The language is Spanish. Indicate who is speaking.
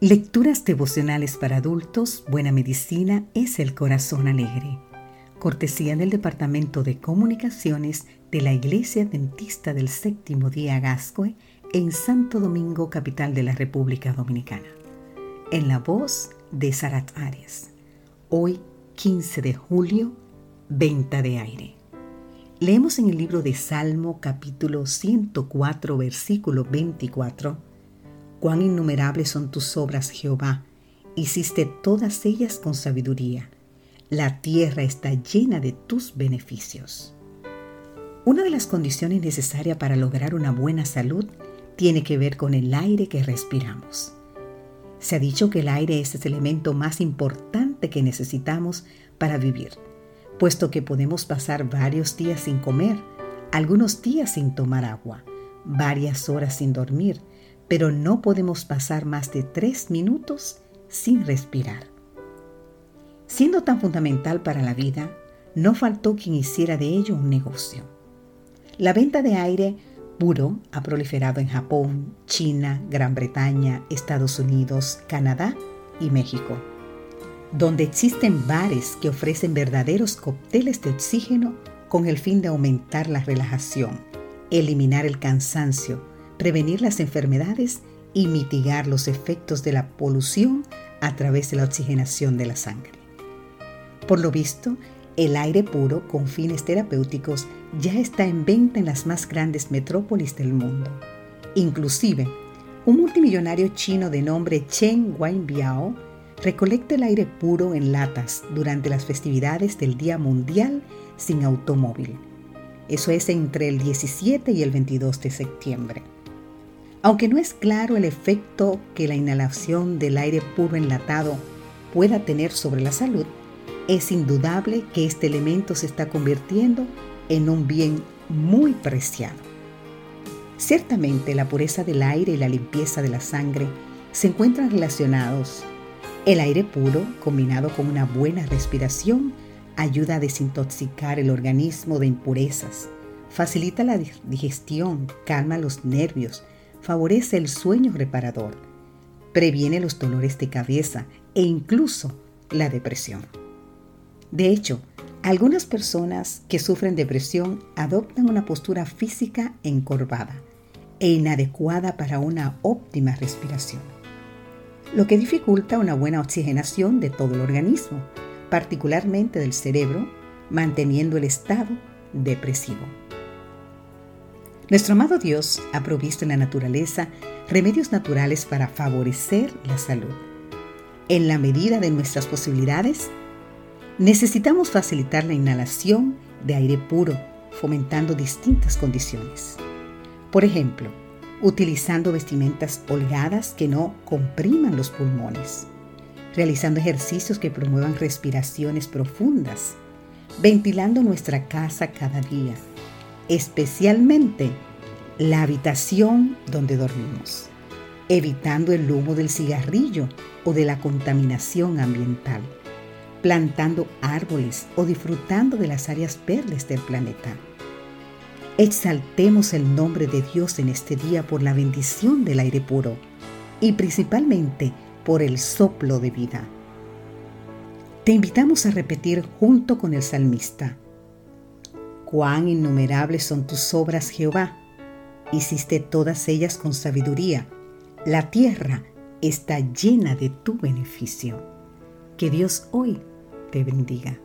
Speaker 1: Lecturas devocionales para adultos, Buena Medicina es el Corazón Alegre. Cortesía del Departamento de Comunicaciones de la Iglesia Dentista del Séptimo Día Gascue en Santo Domingo, capital de la República Dominicana. En la voz de Sarat Arias. Hoy, 15 de julio, venta de aire. Leemos en el libro de Salmo capítulo 104, versículo 24 Cuán innumerables son tus obras, Jehová. Hiciste todas ellas con sabiduría. La tierra está llena de tus beneficios. Una de las condiciones necesarias para lograr una buena salud tiene que ver con el aire que respiramos. Se ha dicho que el aire es el elemento más importante que necesitamos para vivir, puesto que podemos pasar varios días sin comer, algunos días sin tomar agua, varias horas sin dormir, pero no podemos pasar más de tres minutos sin respirar. Siendo tan fundamental para la vida, no faltó quien hiciera de ello un negocio. La venta de aire puro ha proliferado en Japón, China, Gran Bretaña, Estados Unidos, Canadá y México, donde existen bares que ofrecen verdaderos cócteles de oxígeno con el fin de aumentar la relajación, eliminar el cansancio, prevenir las enfermedades y mitigar los efectos de la polución a través de la oxigenación de la sangre. Por lo visto, el aire puro con fines terapéuticos ya está en venta en las más grandes metrópolis del mundo. Inclusive, un multimillonario chino de nombre Chen Wangbiao recolecta el aire puro en latas durante las festividades del Día Mundial sin Automóvil. Eso es entre el 17 y el 22 de septiembre. Aunque no es claro el efecto que la inhalación del aire puro enlatado pueda tener sobre la salud, es indudable que este elemento se está convirtiendo en un bien muy preciado. Ciertamente la pureza del aire y la limpieza de la sangre se encuentran relacionados. El aire puro, combinado con una buena respiración, ayuda a desintoxicar el organismo de impurezas, facilita la digestión, calma los nervios, favorece el sueño reparador, previene los dolores de cabeza e incluso la depresión. De hecho, algunas personas que sufren depresión adoptan una postura física encorvada e inadecuada para una óptima respiración, lo que dificulta una buena oxigenación de todo el organismo, particularmente del cerebro, manteniendo el estado depresivo. Nuestro amado Dios ha provisto en la naturaleza remedios naturales para favorecer la salud. En la medida de nuestras posibilidades, necesitamos facilitar la inhalación de aire puro, fomentando distintas condiciones. Por ejemplo, utilizando vestimentas holgadas que no compriman los pulmones, realizando ejercicios que promuevan respiraciones profundas, ventilando nuestra casa cada día, especialmente la habitación donde dormimos, evitando el humo del cigarrillo o de la contaminación ambiental, plantando árboles o disfrutando de las áreas verdes del planeta. Exaltemos el nombre de Dios en este día por la bendición del aire puro y principalmente por el soplo de vida. Te invitamos a repetir junto con el salmista, Cuán innumerables son tus obras, Jehová. Hiciste todas ellas con sabiduría. La tierra está llena de tu beneficio. Que Dios hoy te bendiga.